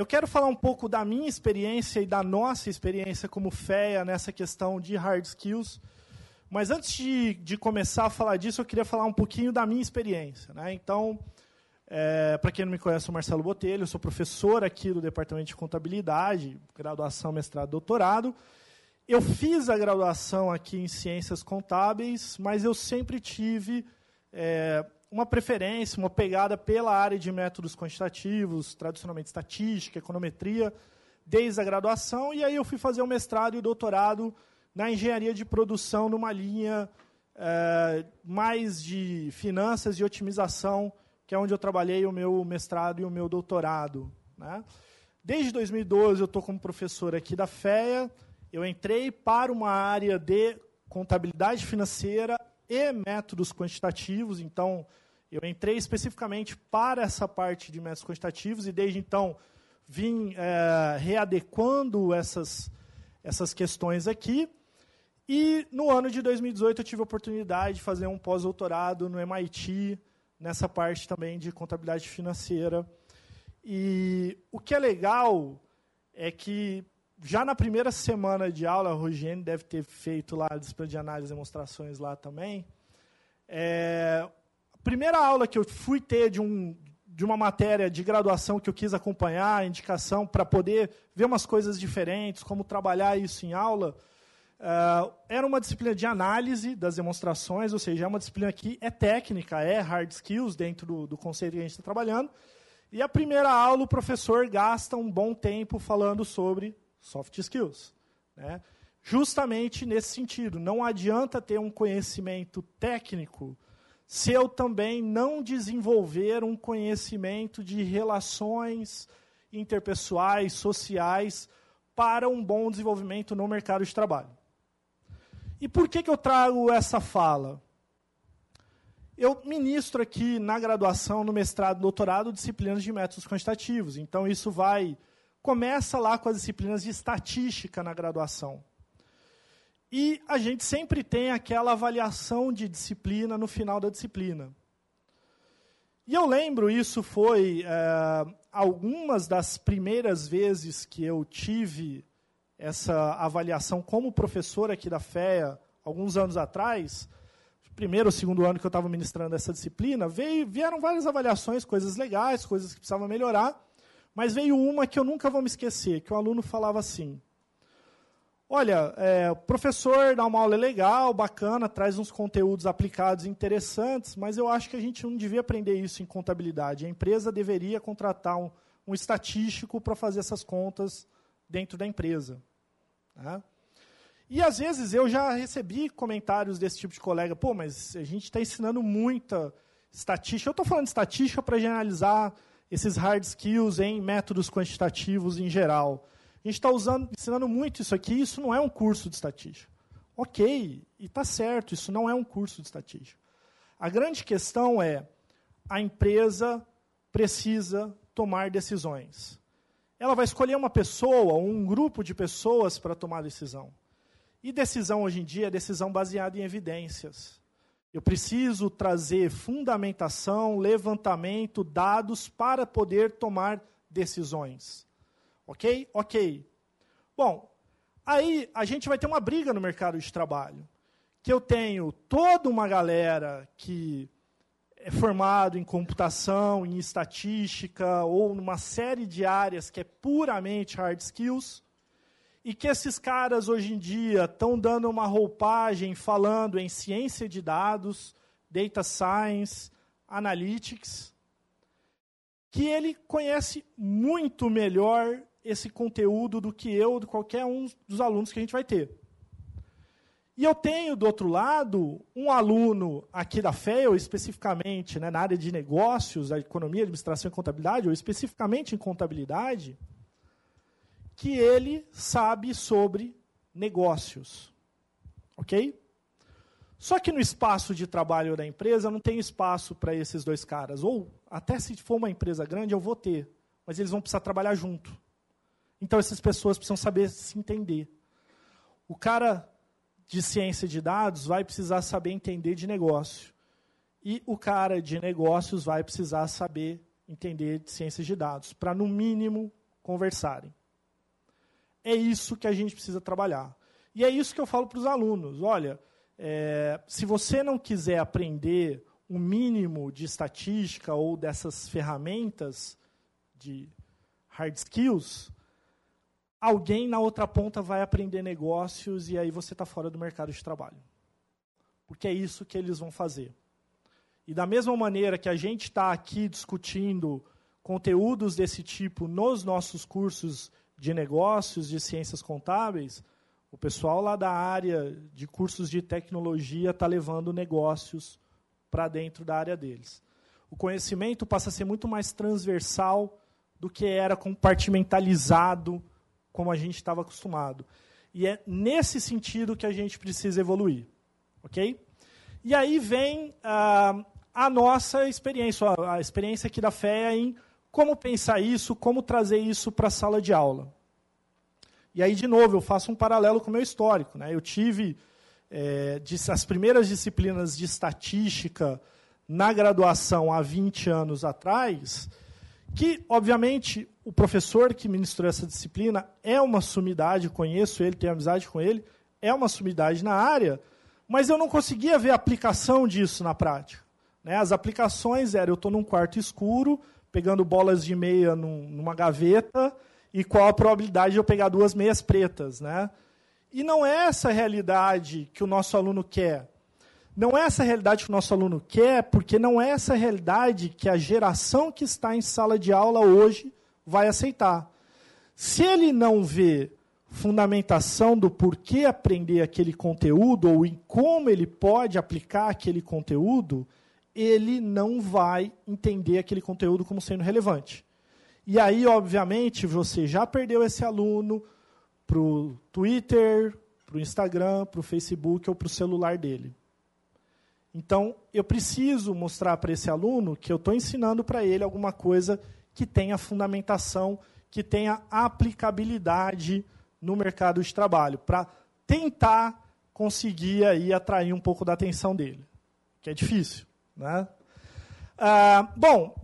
eu quero falar um pouco da minha experiência e da nossa experiência como FEA nessa questão de hard skills. Mas antes de, de começar a falar disso, eu queria falar um pouquinho da minha experiência. Né? Então, é, para quem não me conhece, eu sou Marcelo Botelho, sou professor aqui do Departamento de Contabilidade, graduação, mestrado, doutorado. Eu fiz a graduação aqui em Ciências Contábeis, mas eu sempre tive é, uma preferência, uma pegada pela área de métodos quantitativos, tradicionalmente estatística, econometria, desde a graduação, e aí eu fui fazer o mestrado e o doutorado na engenharia de produção, numa linha é, mais de finanças e otimização, que é onde eu trabalhei o meu mestrado e o meu doutorado. Né? Desde 2012 eu estou como professor aqui da FEA, eu entrei para uma área de contabilidade financeira e métodos quantitativos, então eu entrei especificamente para essa parte de métodos quantitativos e desde então vim é, readequando essas, essas questões aqui. E no ano de 2018 eu tive a oportunidade de fazer um pós-doutorado no MIT, nessa parte também de contabilidade financeira. E o que é legal é que já na primeira semana de aula, a Rogênio deve ter feito lá a disciplina de análise e demonstrações lá também. É, a primeira aula que eu fui ter de, um, de uma matéria de graduação que eu quis acompanhar, indicação para poder ver umas coisas diferentes, como trabalhar isso em aula, uh, era uma disciplina de análise das demonstrações, ou seja, é uma disciplina que é técnica, é hard skills dentro do, do conceito que a gente está trabalhando. E a primeira aula, o professor gasta um bom tempo falando sobre soft skills. Né? Justamente nesse sentido, não adianta ter um conhecimento técnico se eu também não desenvolver um conhecimento de relações interpessoais, sociais, para um bom desenvolvimento no mercado de trabalho. E por que, que eu trago essa fala? Eu ministro aqui na graduação, no mestrado, doutorado, disciplinas de métodos quantitativos. Então, isso vai começa lá com as disciplinas de estatística na graduação. E a gente sempre tem aquela avaliação de disciplina no final da disciplina. E eu lembro, isso foi é, algumas das primeiras vezes que eu tive essa avaliação como professor aqui da FEA, alguns anos atrás, primeiro ou segundo ano que eu estava ministrando essa disciplina, veio, vieram várias avaliações, coisas legais, coisas que precisavam melhorar. Mas veio uma que eu nunca vou me esquecer, que o aluno falava assim: Olha, é, o professor dá uma aula legal, bacana, traz uns conteúdos aplicados interessantes, mas eu acho que a gente não devia aprender isso em contabilidade. A empresa deveria contratar um, um estatístico para fazer essas contas dentro da empresa. Né? E às vezes eu já recebi comentários desse tipo de colega, pô, mas a gente está ensinando muita estatística. Eu estou falando de estatística para generalizar esses hard skills em métodos quantitativos em geral. A gente está ensinando muito isso aqui, isso não é um curso de estatística. Ok, e está certo, isso não é um curso de estatística. A grande questão é, a empresa precisa tomar decisões. Ela vai escolher uma pessoa ou um grupo de pessoas para tomar decisão. E decisão hoje em dia é decisão baseada em evidências. Eu preciso trazer fundamentação, levantamento, dados para poder tomar decisões. Ok? Ok. Bom, aí a gente vai ter uma briga no mercado de trabalho. Que eu tenho toda uma galera que é formado em computação, em estatística ou numa série de áreas que é puramente hard skills e que esses caras hoje em dia estão dando uma roupagem falando em ciência de dados, data science, analytics, que ele conhece muito melhor esse conteúdo do que eu, de qualquer um dos alunos que a gente vai ter. E eu tenho, do outro lado, um aluno aqui da FEL, especificamente né, na área de negócios, a economia, administração e contabilidade, ou especificamente em contabilidade, que ele sabe sobre negócios. Ok? Só que no espaço de trabalho da empresa não tem espaço para esses dois caras. Ou, até se for uma empresa grande, eu vou ter. Mas eles vão precisar trabalhar junto. Então, essas pessoas precisam saber se entender. O cara de ciência de dados vai precisar saber entender de negócio. E o cara de negócios vai precisar saber entender de ciência de dados, para, no mínimo, conversarem. É isso que a gente precisa trabalhar. E é isso que eu falo para os alunos. Olha, é, se você não quiser aprender o um mínimo de estatística ou dessas ferramentas de hard skills, alguém na outra ponta vai aprender negócios e aí você está fora do mercado de trabalho. Porque é isso que eles vão fazer. E da mesma maneira que a gente está aqui discutindo conteúdos desse tipo nos nossos cursos de negócios, de ciências contábeis, o pessoal lá da área de cursos de tecnologia está levando negócios para dentro da área deles. O conhecimento passa a ser muito mais transversal do que era compartimentalizado, como a gente estava acostumado. E é nesse sentido que a gente precisa evoluir. Ok? E aí vem ah, a nossa experiência, a experiência aqui da FEA em como pensar isso, como trazer isso para a sala de aula. E aí, de novo, eu faço um paralelo com o meu histórico. Né? Eu tive é, as primeiras disciplinas de estatística na graduação há 20 anos atrás, que, obviamente, o professor que ministrou essa disciplina é uma sumidade, conheço ele, tenho amizade com ele, é uma sumidade na área, mas eu não conseguia ver a aplicação disso na prática. Né? As aplicações eram, eu estou num quarto escuro, pegando bolas de meia num, numa gaveta, e qual a probabilidade de eu pegar duas meias pretas. Né? E não é essa a realidade que o nosso aluno quer. Não é essa a realidade que o nosso aluno quer, porque não é essa a realidade que a geração que está em sala de aula hoje vai aceitar. Se ele não vê fundamentação do porquê aprender aquele conteúdo ou em como ele pode aplicar aquele conteúdo, ele não vai entender aquele conteúdo como sendo relevante. E aí, obviamente, você já perdeu esse aluno para o Twitter, para o Instagram, para o Facebook ou para o celular dele. Então, eu preciso mostrar para esse aluno que eu estou ensinando para ele alguma coisa que tenha fundamentação, que tenha aplicabilidade no mercado de trabalho, para tentar conseguir aí atrair um pouco da atenção dele, que é difícil. Né? Ah, bom,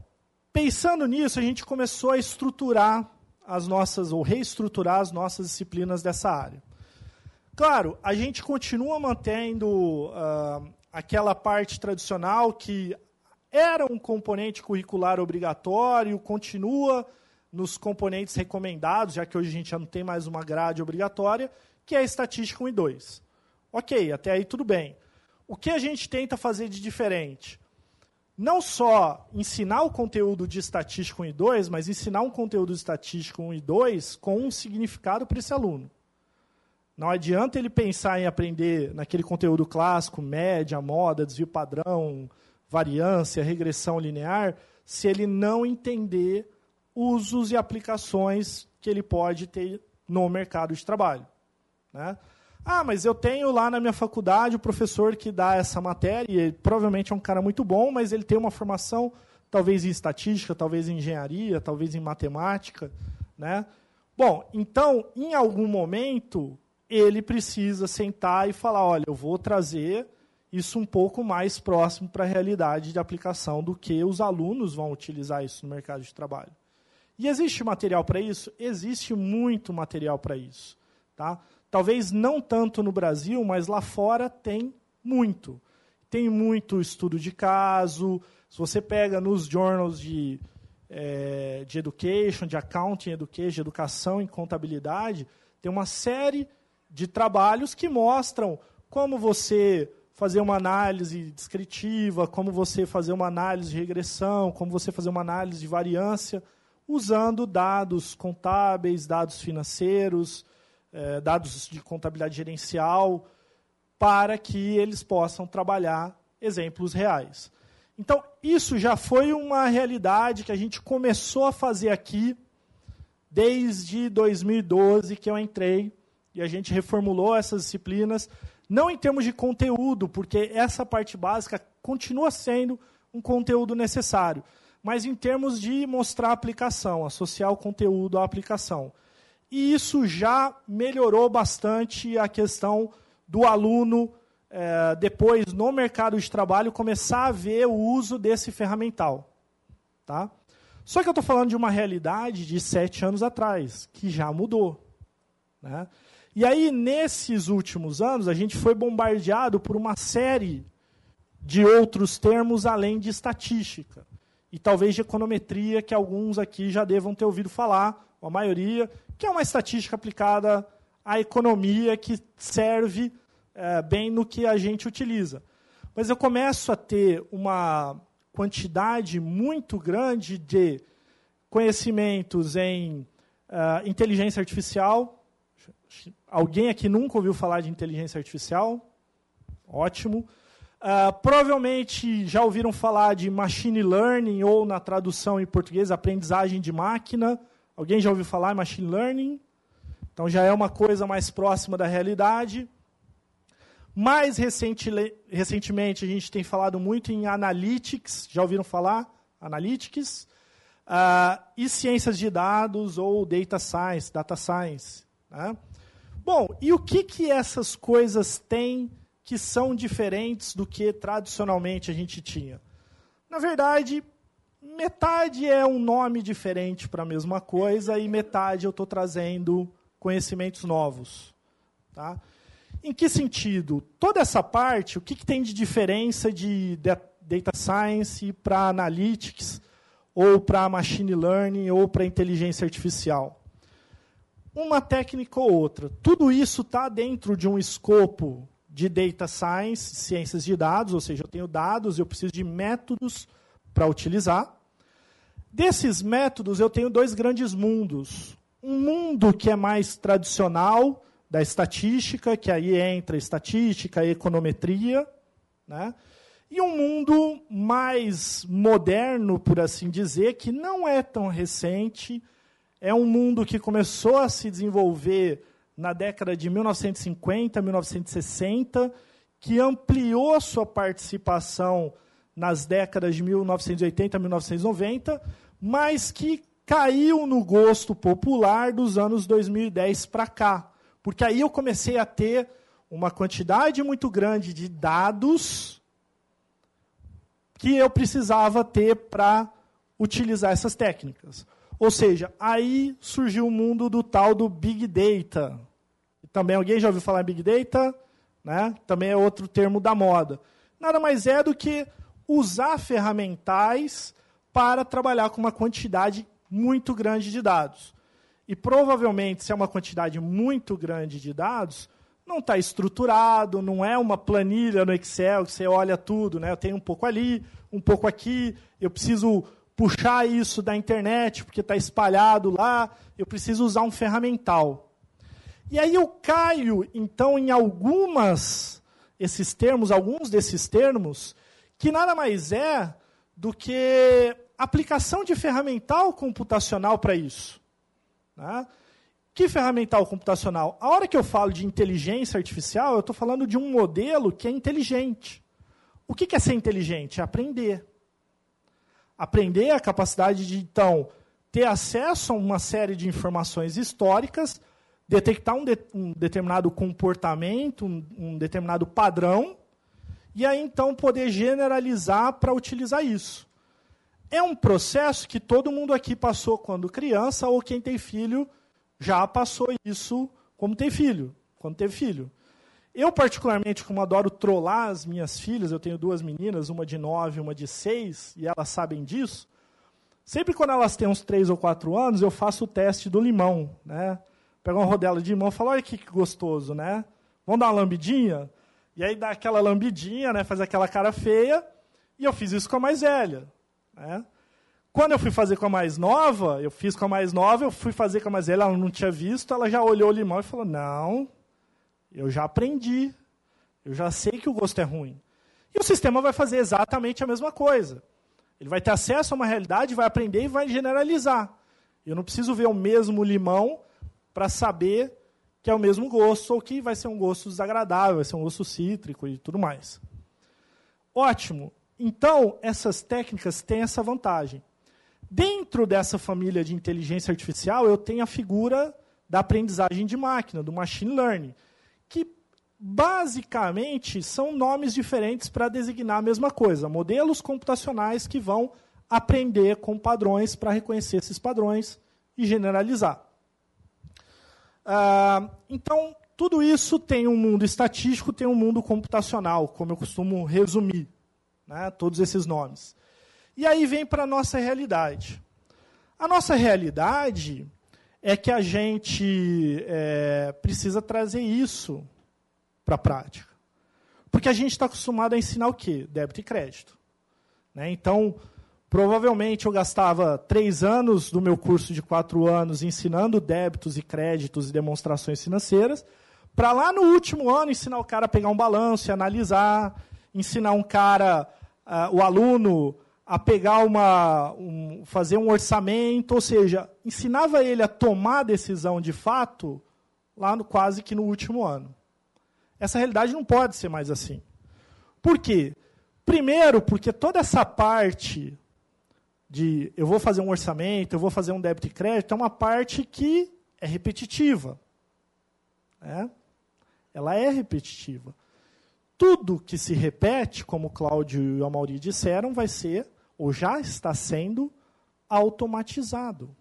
pensando nisso, a gente começou a estruturar as nossas, ou reestruturar as nossas disciplinas dessa área. Claro, a gente continua mantendo ah, aquela parte tradicional que era um componente curricular obrigatório, continua nos componentes recomendados, já que hoje a gente já não tem mais uma grade obrigatória, que é a estatística 1 e 2. Ok, até aí tudo bem. O que a gente tenta fazer de diferente? Não só ensinar o conteúdo de estatística 1 e 2, mas ensinar um conteúdo de estatística 1 e 2 com um significado para esse aluno. Não adianta ele pensar em aprender naquele conteúdo clássico, média, moda, desvio padrão, variância, regressão linear, se ele não entender usos e aplicações que ele pode ter no mercado de trabalho. Né? Ah, mas eu tenho lá na minha faculdade o professor que dá essa matéria, e ele provavelmente é um cara muito bom, mas ele tem uma formação talvez em estatística, talvez em engenharia, talvez em matemática. Né? Bom, então, em algum momento, ele precisa sentar e falar: olha, eu vou trazer isso um pouco mais próximo para a realidade de aplicação do que os alunos vão utilizar isso no mercado de trabalho. E existe material para isso? Existe muito material para isso. Tá? Talvez não tanto no Brasil, mas lá fora tem muito. Tem muito estudo de caso. Se você pega nos journals de, é, de education, de accounting education, de educação em contabilidade, tem uma série de trabalhos que mostram como você fazer uma análise descritiva, como você fazer uma análise de regressão, como você fazer uma análise de variância, usando dados contábeis, dados financeiros, eh, dados de contabilidade gerencial, para que eles possam trabalhar exemplos reais. Então, isso já foi uma realidade que a gente começou a fazer aqui desde 2012 que eu entrei e a gente reformulou essas disciplinas, não em termos de conteúdo, porque essa parte básica continua sendo um conteúdo necessário, mas em termos de mostrar a aplicação, associar o conteúdo à aplicação. E isso já melhorou bastante a questão do aluno, é, depois, no mercado de trabalho, começar a ver o uso desse ferramental. Tá? Só que eu estou falando de uma realidade de sete anos atrás, que já mudou. Né? E aí, nesses últimos anos, a gente foi bombardeado por uma série de outros termos além de estatística. E talvez de econometria, que alguns aqui já devam ter ouvido falar, a maioria, que é uma estatística aplicada à economia que serve é, bem no que a gente utiliza. Mas eu começo a ter uma quantidade muito grande de conhecimentos em uh, inteligência artificial. Alguém aqui nunca ouviu falar de inteligência artificial? Ótimo. Uh, provavelmente já ouviram falar de machine learning, ou na tradução em português, aprendizagem de máquina. Alguém já ouviu falar em machine learning? Então já é uma coisa mais próxima da realidade. Mais recente, recentemente, a gente tem falado muito em analytics. Já ouviram falar? Analytics. Uh, e ciências de dados ou data science, data science. Né? Bom, e o que, que essas coisas têm que são diferentes do que tradicionalmente a gente tinha? Na verdade, metade é um nome diferente para a mesma coisa e metade eu estou trazendo conhecimentos novos. Tá? Em que sentido? Toda essa parte, o que, que tem de diferença de data science para analytics, ou para machine learning, ou para inteligência artificial? Uma técnica ou outra. Tudo isso está dentro de um escopo de data science, ciências de dados, ou seja, eu tenho dados, eu preciso de métodos para utilizar. Desses métodos, eu tenho dois grandes mundos. Um mundo que é mais tradicional, da estatística, que aí entra estatística, econometria, né? e um mundo mais moderno, por assim dizer, que não é tão recente, é um mundo que começou a se desenvolver na década de 1950, 1960, que ampliou sua participação nas décadas de 1980, 1990, mas que caiu no gosto popular dos anos 2010 para cá. Porque aí eu comecei a ter uma quantidade muito grande de dados que eu precisava ter para utilizar essas técnicas. Ou seja, aí surgiu o mundo do tal do Big Data. Também alguém já ouviu falar em Big Data? Né? Também é outro termo da moda. Nada mais é do que usar ferramentais para trabalhar com uma quantidade muito grande de dados. E provavelmente, se é uma quantidade muito grande de dados, não está estruturado, não é uma planilha no Excel que você olha tudo, né? Eu tenho um pouco ali, um pouco aqui, eu preciso puxar isso da internet porque está espalhado lá, eu preciso usar um ferramental. E aí eu caio, então, em algumas esses termos, alguns desses termos, que nada mais é do que aplicação de ferramental computacional para isso. Né? Que ferramental computacional? A hora que eu falo de inteligência artificial, eu estou falando de um modelo que é inteligente. O que é ser inteligente? É aprender. Aprender a capacidade de, então, ter acesso a uma série de informações históricas, detectar um, de, um determinado comportamento, um, um determinado padrão, e aí, então, poder generalizar para utilizar isso. É um processo que todo mundo aqui passou quando criança, ou quem tem filho já passou isso como tem filho, quando teve filho. Eu, particularmente, como adoro trollar as minhas filhas, eu tenho duas meninas, uma de nove e uma de seis, e elas sabem disso. Sempre quando elas têm uns três ou quatro anos, eu faço o teste do limão. Né? Pego uma rodela de limão e falo, olha que gostoso, né? Vamos dar uma lambidinha? E aí dá aquela lambidinha, né? faz aquela cara feia, e eu fiz isso com a mais velha. Né? Quando eu fui fazer com a mais nova, eu fiz com a mais nova, eu fui fazer com a mais velha, ela não tinha visto, ela já olhou o limão e falou: Não, eu já aprendi, eu já sei que o gosto é ruim. E o sistema vai fazer exatamente a mesma coisa. Ele vai ter acesso a uma realidade, vai aprender e vai generalizar. Eu não preciso ver o mesmo limão para saber que é o mesmo gosto ou que vai ser um gosto desagradável, vai ser um gosto cítrico e tudo mais. Ótimo. Então, essas técnicas têm essa vantagem. Dentro dessa família de inteligência artificial, eu tenho a figura da aprendizagem de máquina, do machine learning, que basicamente são nomes diferentes para designar a mesma coisa, modelos computacionais que vão aprender com padrões para reconhecer esses padrões e generalizar. Ah, então, tudo isso tem um mundo estatístico, tem um mundo computacional, como eu costumo resumir né, todos esses nomes. E aí vem para a nossa realidade. A nossa realidade é que a gente é, precisa trazer isso para a prática. Porque a gente está acostumado a ensinar o quê? Débito e crédito. Né? Então, provavelmente eu gastava três anos do meu curso de quatro anos ensinando débitos e créditos e demonstrações financeiras, para lá no último ano ensinar o cara a pegar um balanço e analisar, ensinar um cara, uh, o aluno, a pegar uma, um, fazer um orçamento, ou seja, ensinava ele a tomar decisão de fato lá no, quase que no último ano. Essa realidade não pode ser mais assim. Por quê? Primeiro, porque toda essa parte de eu vou fazer um orçamento, eu vou fazer um débito e crédito, é uma parte que é repetitiva. Né? Ela é repetitiva. Tudo que se repete, como o Cláudio e o Mauri disseram, vai ser ou já está sendo automatizado.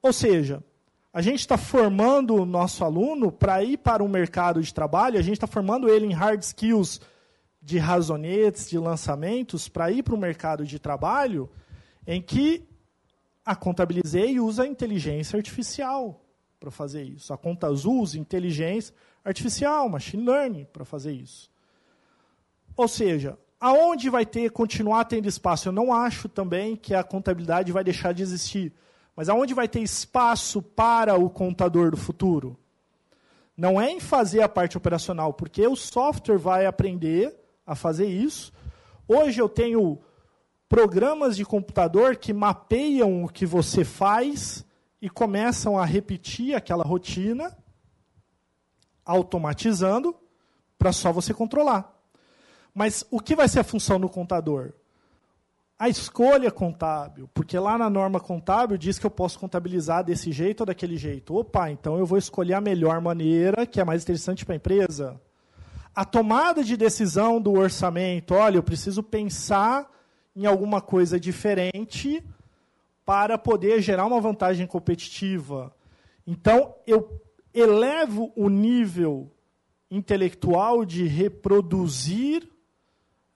Ou seja, a gente está formando o nosso aluno para ir para o mercado de trabalho, a gente está formando ele em hard skills de razonetes, de lançamentos, para ir para o mercado de trabalho em que a Contabilizei usa inteligência artificial para fazer isso. A Conta Azul usa inteligência artificial, machine learning, para fazer isso. Ou seja, Aonde vai ter, continuar tendo espaço? Eu não acho também que a contabilidade vai deixar de existir. Mas aonde vai ter espaço para o contador do futuro? Não é em fazer a parte operacional, porque o software vai aprender a fazer isso. Hoje eu tenho programas de computador que mapeiam o que você faz e começam a repetir aquela rotina, automatizando, para só você controlar. Mas o que vai ser a função do contador? A escolha contábil, porque lá na norma contábil diz que eu posso contabilizar desse jeito ou daquele jeito. Opa, então eu vou escolher a melhor maneira, que é mais interessante para a empresa. A tomada de decisão do orçamento, olha, eu preciso pensar em alguma coisa diferente para poder gerar uma vantagem competitiva. Então, eu elevo o nível intelectual de reproduzir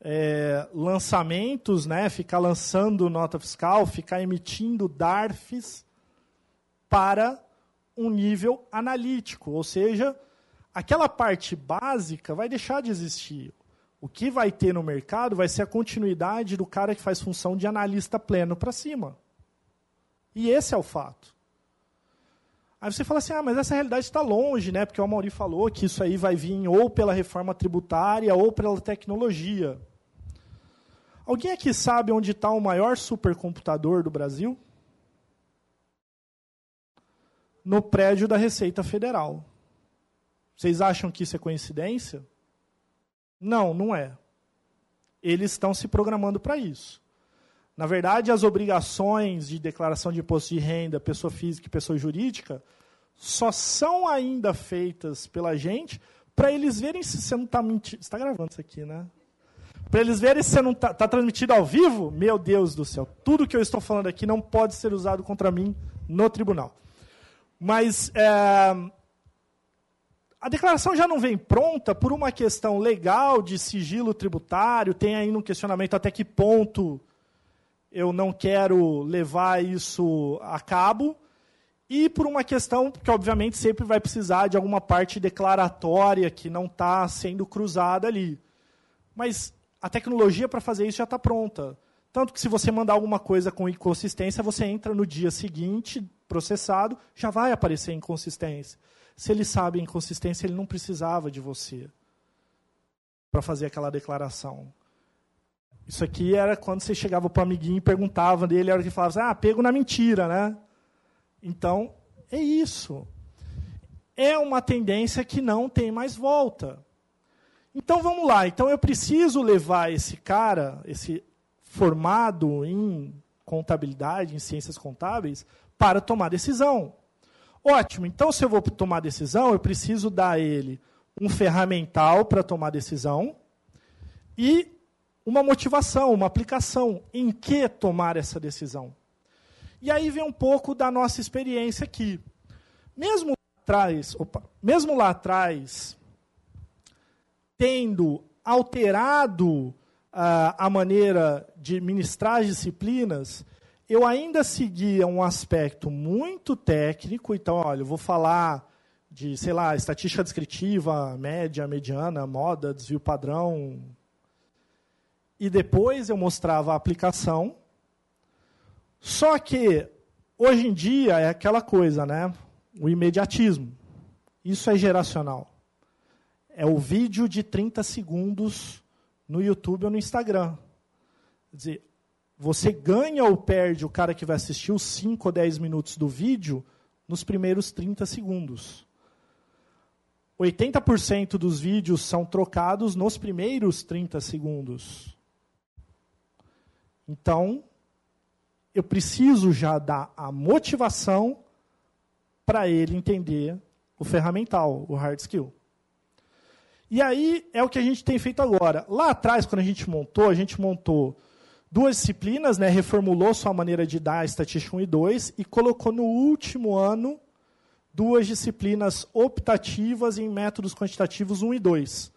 é, lançamentos, né, ficar lançando nota fiscal, ficar emitindo DARFs para um nível analítico, ou seja, aquela parte básica vai deixar de existir. O que vai ter no mercado vai ser a continuidade do cara que faz função de analista pleno para cima. E esse é o fato. Aí você fala assim, ah, mas essa realidade está longe, né? Porque o Mauri falou que isso aí vai vir ou pela reforma tributária ou pela tecnologia. Alguém aqui sabe onde está o maior supercomputador do Brasil? No prédio da Receita Federal. Vocês acham que isso é coincidência? Não, não é. Eles estão se programando para isso. Na verdade, as obrigações de declaração de imposto de renda, pessoa física e pessoa jurídica, só são ainda feitas pela gente para eles verem se você não está mentindo. Está gravando isso aqui, né? Para eles verem se você não está tá transmitido ao vivo. Meu Deus do céu. Tudo que eu estou falando aqui não pode ser usado contra mim no tribunal. Mas é, a declaração já não vem pronta por uma questão legal de sigilo tributário. Tem ainda um questionamento até que ponto eu não quero levar isso a cabo, e por uma questão que, obviamente, sempre vai precisar de alguma parte declaratória que não está sendo cruzada ali. Mas a tecnologia para fazer isso já está pronta. Tanto que, se você mandar alguma coisa com inconsistência, você entra no dia seguinte, processado, já vai aparecer inconsistência. Se ele sabe a inconsistência, ele não precisava de você para fazer aquela declaração. Isso aqui era quando você chegava para o amiguinho e perguntava dele, era que falava assim, ah, pego na mentira, né? Então, é isso. É uma tendência que não tem mais volta. Então vamos lá. Então eu preciso levar esse cara, esse formado em contabilidade, em ciências contábeis, para tomar decisão. Ótimo. Então se eu vou tomar decisão, eu preciso dar a ele um ferramental para tomar decisão e uma motivação, uma aplicação. Em que tomar essa decisão? E aí vem um pouco da nossa experiência aqui. Mesmo lá atrás, opa, mesmo lá atrás, tendo alterado uh, a maneira de ministrar as disciplinas, eu ainda seguia um aspecto muito técnico. Então, olha, eu vou falar de, sei lá, estatística descritiva, média, mediana, moda, desvio padrão. E depois eu mostrava a aplicação. Só que, hoje em dia, é aquela coisa, né? O imediatismo. Isso é geracional. É o vídeo de 30 segundos no YouTube ou no Instagram. Quer dizer, você ganha ou perde o cara que vai assistir os 5 ou 10 minutos do vídeo nos primeiros 30 segundos. 80% dos vídeos são trocados nos primeiros 30 segundos. Então, eu preciso já dar a motivação para ele entender o ferramental, o hard skill. E aí é o que a gente tem feito agora. Lá atrás, quando a gente montou, a gente montou duas disciplinas, né, reformulou sua maneira de dar estatística 1 e 2 e colocou no último ano duas disciplinas optativas em métodos quantitativos 1 e 2,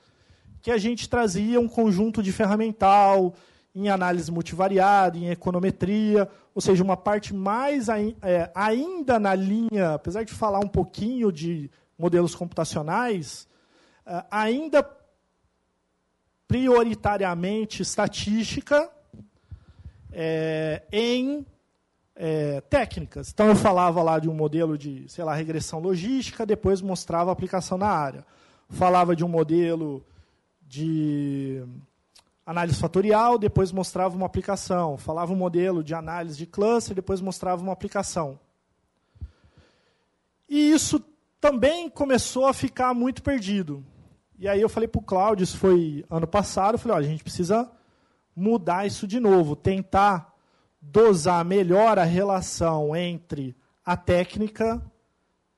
que a gente trazia um conjunto de ferramental em análise multivariada, em econometria, ou seja, uma parte mais é, ainda na linha, apesar de falar um pouquinho de modelos computacionais, é, ainda prioritariamente estatística é, em é, técnicas. Então, eu falava lá de um modelo de, sei lá, regressão logística, depois mostrava a aplicação na área. Falava de um modelo de análise fatorial, depois mostrava uma aplicação. Falava um modelo de análise de cluster, depois mostrava uma aplicação. E isso também começou a ficar muito perdido. E aí eu falei para o Cláudio, isso foi ano passado, eu falei, olha, a gente precisa mudar isso de novo, tentar dosar melhor a relação entre a técnica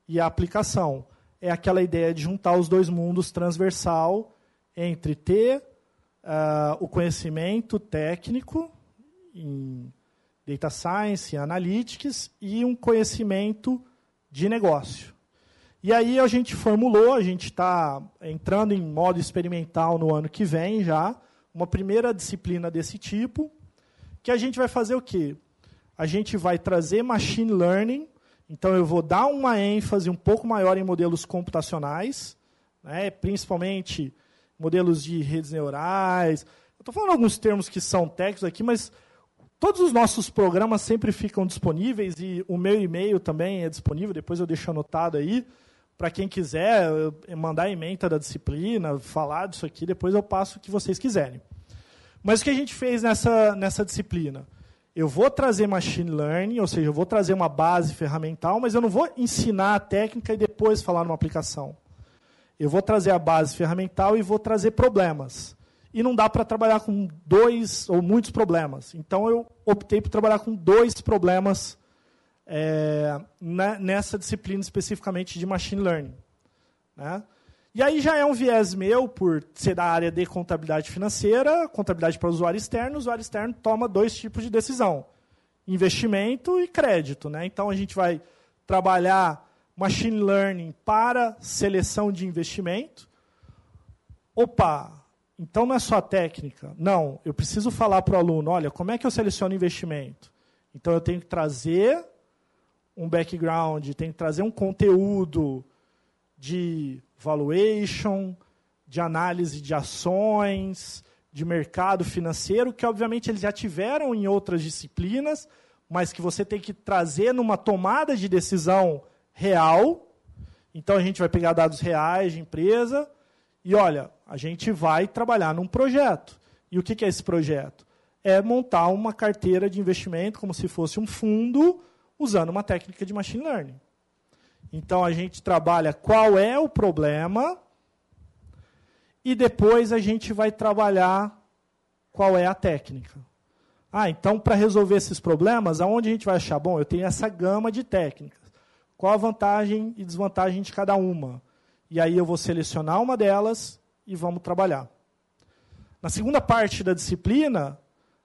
e a aplicação. É aquela ideia de juntar os dois mundos transversal entre ter uh, o conhecimento técnico em data science, analytics e um conhecimento de negócio. E aí a gente formulou, a gente está entrando em modo experimental no ano que vem já, uma primeira disciplina desse tipo, que a gente vai fazer o quê? A gente vai trazer machine learning, então eu vou dar uma ênfase um pouco maior em modelos computacionais, né, principalmente modelos de redes neurais. Eu estou falando alguns termos que são técnicos aqui, mas todos os nossos programas sempre ficam disponíveis e o meu e-mail também é disponível, depois eu deixo anotado aí. Para quem quiser mandar emenda da disciplina, falar disso aqui, depois eu passo o que vocês quiserem. Mas o que a gente fez nessa, nessa disciplina? Eu vou trazer machine learning, ou seja, eu vou trazer uma base ferramental, mas eu não vou ensinar a técnica e depois falar numa aplicação. Eu vou trazer a base ferramental e vou trazer problemas. E não dá para trabalhar com dois ou muitos problemas. Então eu optei por trabalhar com dois problemas é, nessa disciplina especificamente de machine learning. Né? E aí já é um viés meu, por ser da área de contabilidade financeira, contabilidade para usuário externo, o usuário externo toma dois tipos de decisão: investimento e crédito. Né? Então a gente vai trabalhar machine learning para seleção de investimento. Opa, então não é só técnica. Não, eu preciso falar para o aluno, olha, como é que eu seleciono investimento? Então eu tenho que trazer um background, tenho que trazer um conteúdo de valuation, de análise de ações, de mercado financeiro, que obviamente eles já tiveram em outras disciplinas, mas que você tem que trazer numa tomada de decisão real. Então a gente vai pegar dados reais de empresa e olha, a gente vai trabalhar num projeto. E o que é esse projeto? É montar uma carteira de investimento como se fosse um fundo, usando uma técnica de machine learning. Então a gente trabalha qual é o problema e depois a gente vai trabalhar qual é a técnica. Ah, então para resolver esses problemas, aonde a gente vai achar? Bom, eu tenho essa gama de técnicas. Qual a vantagem e desvantagem de cada uma? E aí eu vou selecionar uma delas e vamos trabalhar. Na segunda parte da disciplina,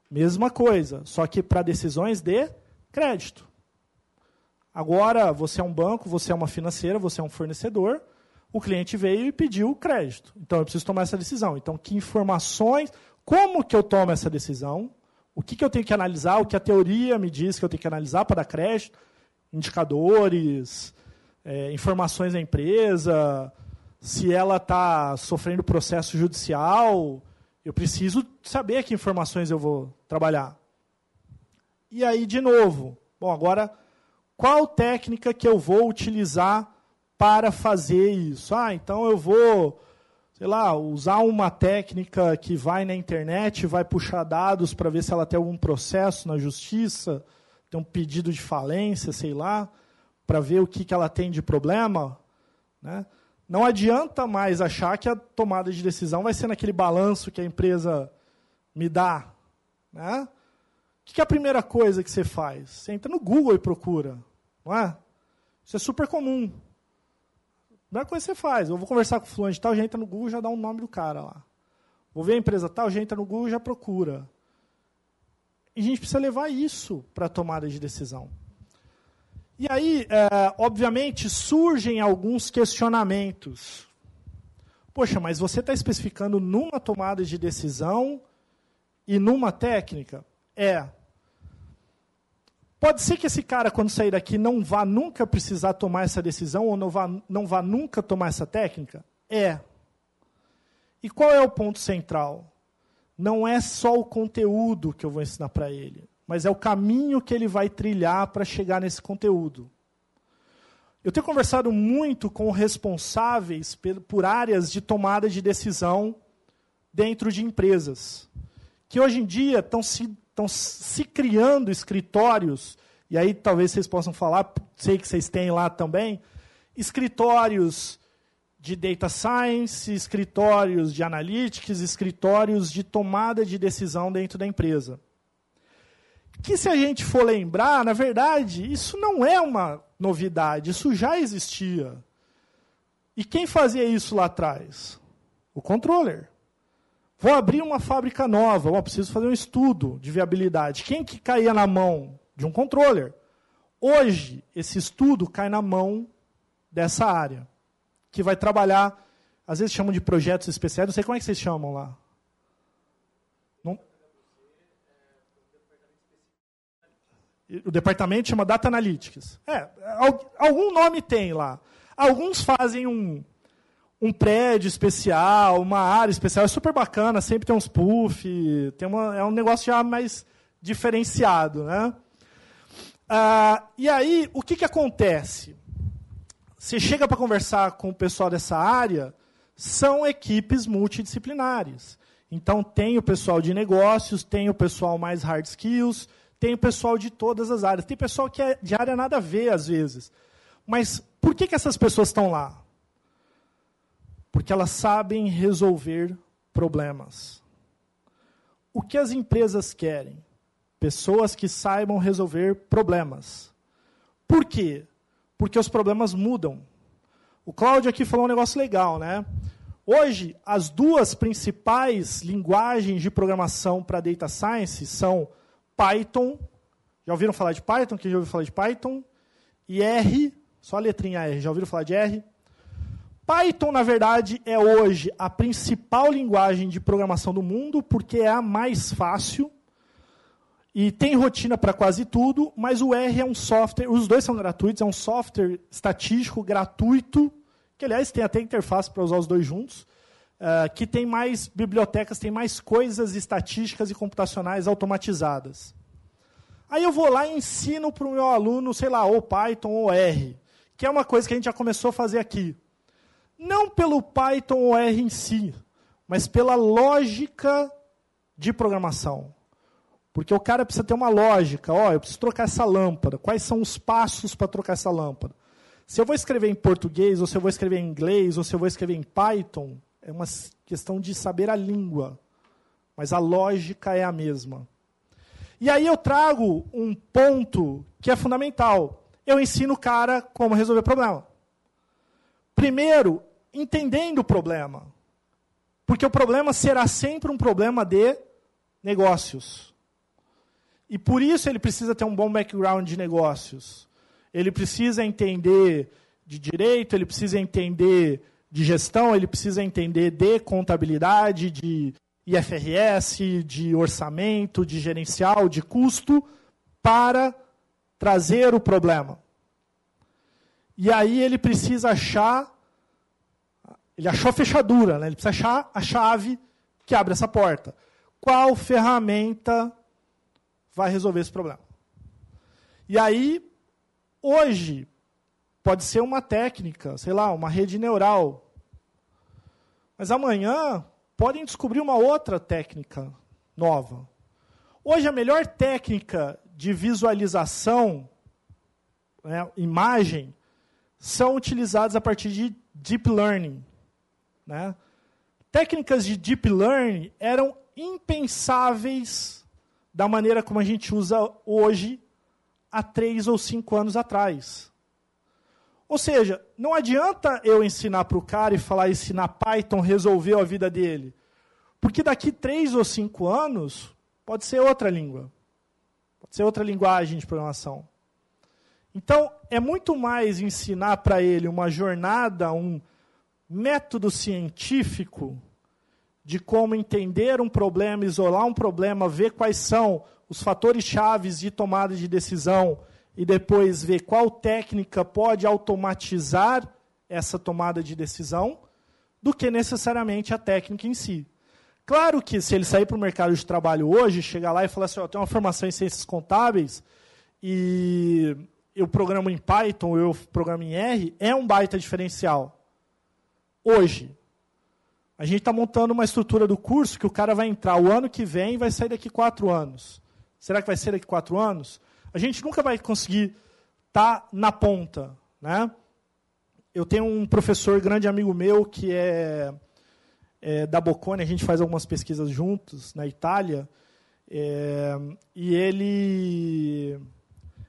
mesma coisa, só que para decisões de crédito. Agora, você é um banco, você é uma financeira, você é um fornecedor, o cliente veio e pediu crédito. Então, eu preciso tomar essa decisão. Então, que informações, como que eu tomo essa decisão? O que, que eu tenho que analisar? O que a teoria me diz que eu tenho que analisar para dar crédito? Indicadores, é, informações da empresa, se ela está sofrendo processo judicial, eu preciso saber que informações eu vou trabalhar. E aí, de novo, bom, agora, qual técnica que eu vou utilizar para fazer isso? Ah, então eu vou, sei lá, usar uma técnica que vai na internet, vai puxar dados para ver se ela tem algum processo na justiça, tem um pedido de falência, sei lá, para ver o que, que ela tem de problema, né? Não adianta mais achar que a tomada de decisão vai ser naquele balanço que a empresa me dá. Né? O que é a primeira coisa que você faz? Você entra no Google e procura. Não é? Isso é super comum. A primeira coisa que você faz, eu vou conversar com o fulano de tal, já entra no Google e já dá o um nome do cara lá. Vou ver a empresa tal, já entra no Google e já procura. E a gente precisa levar isso para a tomada de decisão. E aí, é, obviamente, surgem alguns questionamentos. Poxa, mas você está especificando numa tomada de decisão e numa técnica? É. Pode ser que esse cara, quando sair daqui, não vá nunca precisar tomar essa decisão ou não vá, não vá nunca tomar essa técnica? É. E qual é o ponto central? Não é só o conteúdo que eu vou ensinar para ele mas é o caminho que ele vai trilhar para chegar nesse conteúdo. Eu tenho conversado muito com responsáveis por áreas de tomada de decisão dentro de empresas, que hoje em dia estão se, estão se criando escritórios, e aí talvez vocês possam falar, sei que vocês têm lá também, escritórios de data science, escritórios de analytics, escritórios de tomada de decisão dentro da empresa que se a gente for lembrar, na verdade, isso não é uma novidade, isso já existia. E quem fazia isso lá atrás? O controller. Vou abrir uma fábrica nova, oh, preciso fazer um estudo de viabilidade. Quem que caía na mão de um controller? Hoje, esse estudo cai na mão dessa área, que vai trabalhar, às vezes chamam de projetos especiais, não sei como é que vocês chamam lá. O departamento chama Data Analytics. É, algum nome tem lá. Alguns fazem um, um prédio especial, uma área especial. É super bacana, sempre tem uns puff, tem uma, é um negócio já mais diferenciado. Né? Ah, e aí, o que, que acontece? Você chega para conversar com o pessoal dessa área, são equipes multidisciplinares. Então, tem o pessoal de negócios, tem o pessoal mais hard skills, tem pessoal de todas as áreas. Tem pessoal que é de área nada a ver, às vezes. Mas por que, que essas pessoas estão lá? Porque elas sabem resolver problemas. O que as empresas querem? Pessoas que saibam resolver problemas. Por quê? Porque os problemas mudam. O Cláudio aqui falou um negócio legal, né? Hoje, as duas principais linguagens de programação para data science são Python. Já ouviram falar de Python? Quem já ouviu falar de Python? E R, só a letrinha R. Já ouviram falar de R? Python, na verdade, é hoje a principal linguagem de programação do mundo, porque é a mais fácil e tem rotina para quase tudo, mas o R é um software, os dois são gratuitos, é um software estatístico gratuito, que aliás tem até interface para usar os dois juntos, uh, que tem mais bibliotecas, tem mais coisas estatísticas e computacionais automatizadas. Aí eu vou lá e ensino para o meu aluno, sei lá, ou Python ou R, que é uma coisa que a gente já começou a fazer aqui. Não pelo Python ou R em si, mas pela lógica de programação. Porque o cara precisa ter uma lógica. Ó, oh, eu preciso trocar essa lâmpada. Quais são os passos para trocar essa lâmpada? Se eu vou escrever em português, ou se eu vou escrever em inglês, ou se eu vou escrever em Python, é uma questão de saber a língua, mas a lógica é a mesma. E aí eu trago um ponto que é fundamental. Eu ensino o cara como resolver o problema. Primeiro, entendendo o problema. Porque o problema será sempre um problema de negócios. E por isso ele precisa ter um bom background de negócios. Ele precisa entender de direito, ele precisa entender de gestão, ele precisa entender de contabilidade, de IFRS, de orçamento, de gerencial, de custo, para trazer o problema. E aí ele precisa achar, ele achou a fechadura, né? ele precisa achar a chave que abre essa porta. Qual ferramenta vai resolver esse problema? E aí, hoje, pode ser uma técnica, sei lá, uma rede neural. Mas amanhã podem descobrir uma outra técnica nova. Hoje, a melhor técnica de visualização, né, imagem, são utilizadas a partir de deep learning. Né? Técnicas de deep learning eram impensáveis da maneira como a gente usa hoje, há três ou cinco anos atrás. Ou seja, não adianta eu ensinar para o cara e falar ensinar Python resolveu a vida dele. Porque daqui três ou cinco anos pode ser outra língua. Pode ser outra linguagem de programação. Então, é muito mais ensinar para ele uma jornada, um método científico de como entender um problema, isolar um problema, ver quais são os fatores chaves de tomada de decisão e depois ver qual técnica pode automatizar essa tomada de decisão, do que necessariamente a técnica em si. Claro que se ele sair para o mercado de trabalho hoje, chegar lá e falar assim, oh, eu tenho uma formação em ciências contábeis e eu programo em Python, eu programo em R, é um baita diferencial. Hoje. A gente está montando uma estrutura do curso que o cara vai entrar o ano que vem e vai sair daqui quatro anos. Será que vai ser daqui quatro anos? A gente nunca vai conseguir estar tá na ponta. Né? Eu tenho um professor, grande amigo meu, que é, é da Bocconi, a gente faz algumas pesquisas juntos na Itália, é, e ele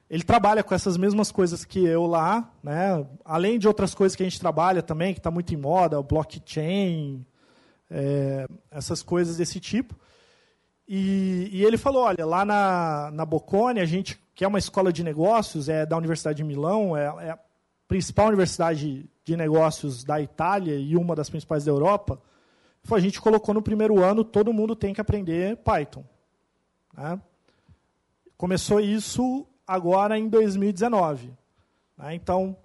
ele trabalha com essas mesmas coisas que eu lá, né? além de outras coisas que a gente trabalha também, que está muito em moda, o blockchain, é, essas coisas desse tipo. E, e, ele falou, olha, lá na, na Bocconi, a gente, que é uma escola de negócios, é da Universidade de Milão, é, é a principal universidade de negócios da Itália e uma das principais da Europa, a gente colocou no primeiro ano, todo mundo tem que aprender Python. Né? Começou isso agora em 2019. Né? Então,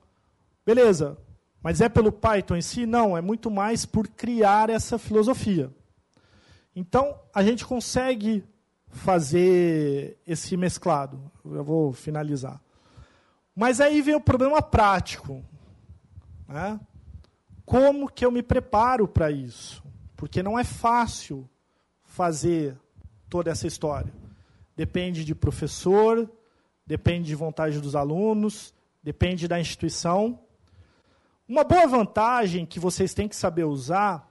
beleza. Mas é pelo Python em si? Não, é muito mais por criar essa filosofia. Então, a gente consegue fazer esse mesclado. Eu vou finalizar. Mas aí vem o problema prático. Né? Como que eu me preparo para isso? Porque não é fácil fazer toda essa história. Depende de professor, depende de vontade dos alunos, depende da instituição. Uma boa vantagem que vocês têm que saber usar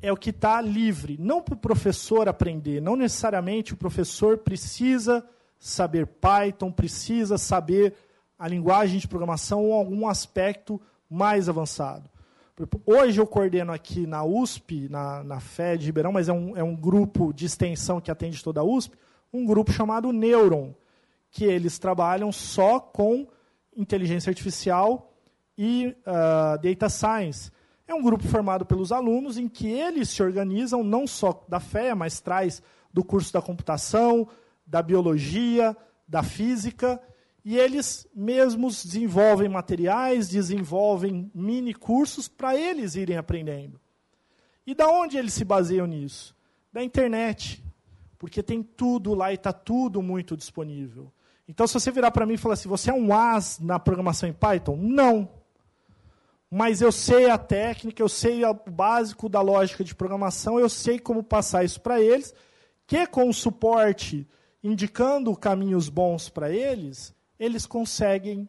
é o que está livre, não para o professor aprender. Não necessariamente o professor precisa saber Python, precisa saber a linguagem de programação ou algum aspecto mais avançado. Hoje eu coordeno aqui na USP, na, na FED Ribeirão, mas é um, é um grupo de extensão que atende toda a USP, um grupo chamado Neuron, que eles trabalham só com inteligência artificial e uh, data science. É um grupo formado pelos alunos em que eles se organizam não só da FEA, mas traz do curso da computação, da biologia, da física, e eles mesmos desenvolvem materiais, desenvolvem mini cursos para eles irem aprendendo. E da onde eles se baseiam nisso? Da internet, porque tem tudo lá e está tudo muito disponível. Então, se você virar para mim e falar assim, você é um as na programação em Python? Não. Mas eu sei a técnica, eu sei o básico da lógica de programação, eu sei como passar isso para eles, que com o suporte indicando caminhos bons para eles, eles conseguem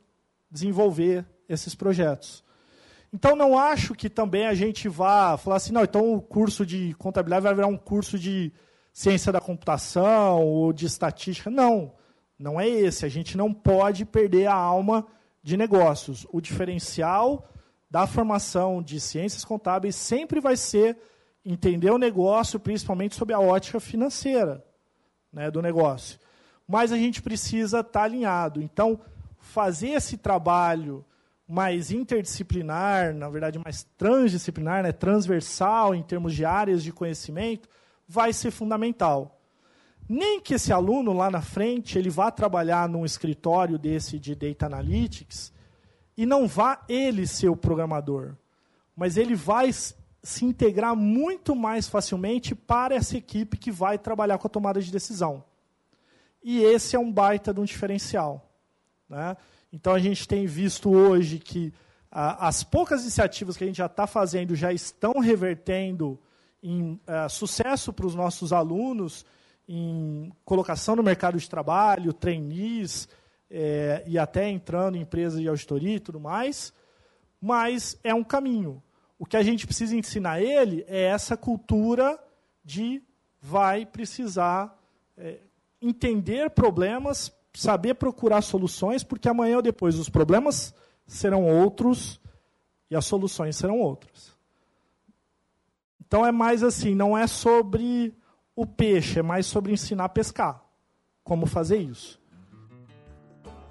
desenvolver esses projetos. Então, não acho que também a gente vá falar assim, não, então o curso de contabilidade vai virar um curso de ciência da computação ou de estatística. Não. Não é esse. A gente não pode perder a alma de negócios. O diferencial da formação de ciências contábeis sempre vai ser entender o negócio, principalmente sob a ótica financeira né, do negócio. Mas a gente precisa estar tá alinhado. Então, fazer esse trabalho mais interdisciplinar, na verdade mais transdisciplinar, né, transversal em termos de áreas de conhecimento, vai ser fundamental. Nem que esse aluno lá na frente ele vá trabalhar num escritório desse de data analytics e não vá ele ser o programador, mas ele vai se integrar muito mais facilmente para essa equipe que vai trabalhar com a tomada de decisão. E esse é um baita de um diferencial. Né? Então a gente tem visto hoje que ah, as poucas iniciativas que a gente já está fazendo já estão revertendo em ah, sucesso para os nossos alunos, em colocação no mercado de trabalho, trainees, eh, e até entrando em empresas de auditoria e tudo mais, mas é um caminho. O que a gente precisa ensinar ele é essa cultura de vai precisar é, entender problemas, saber procurar soluções, porque amanhã ou depois os problemas serão outros e as soluções serão outras. Então é mais assim, não é sobre o peixe, é mais sobre ensinar a pescar. Como fazer isso.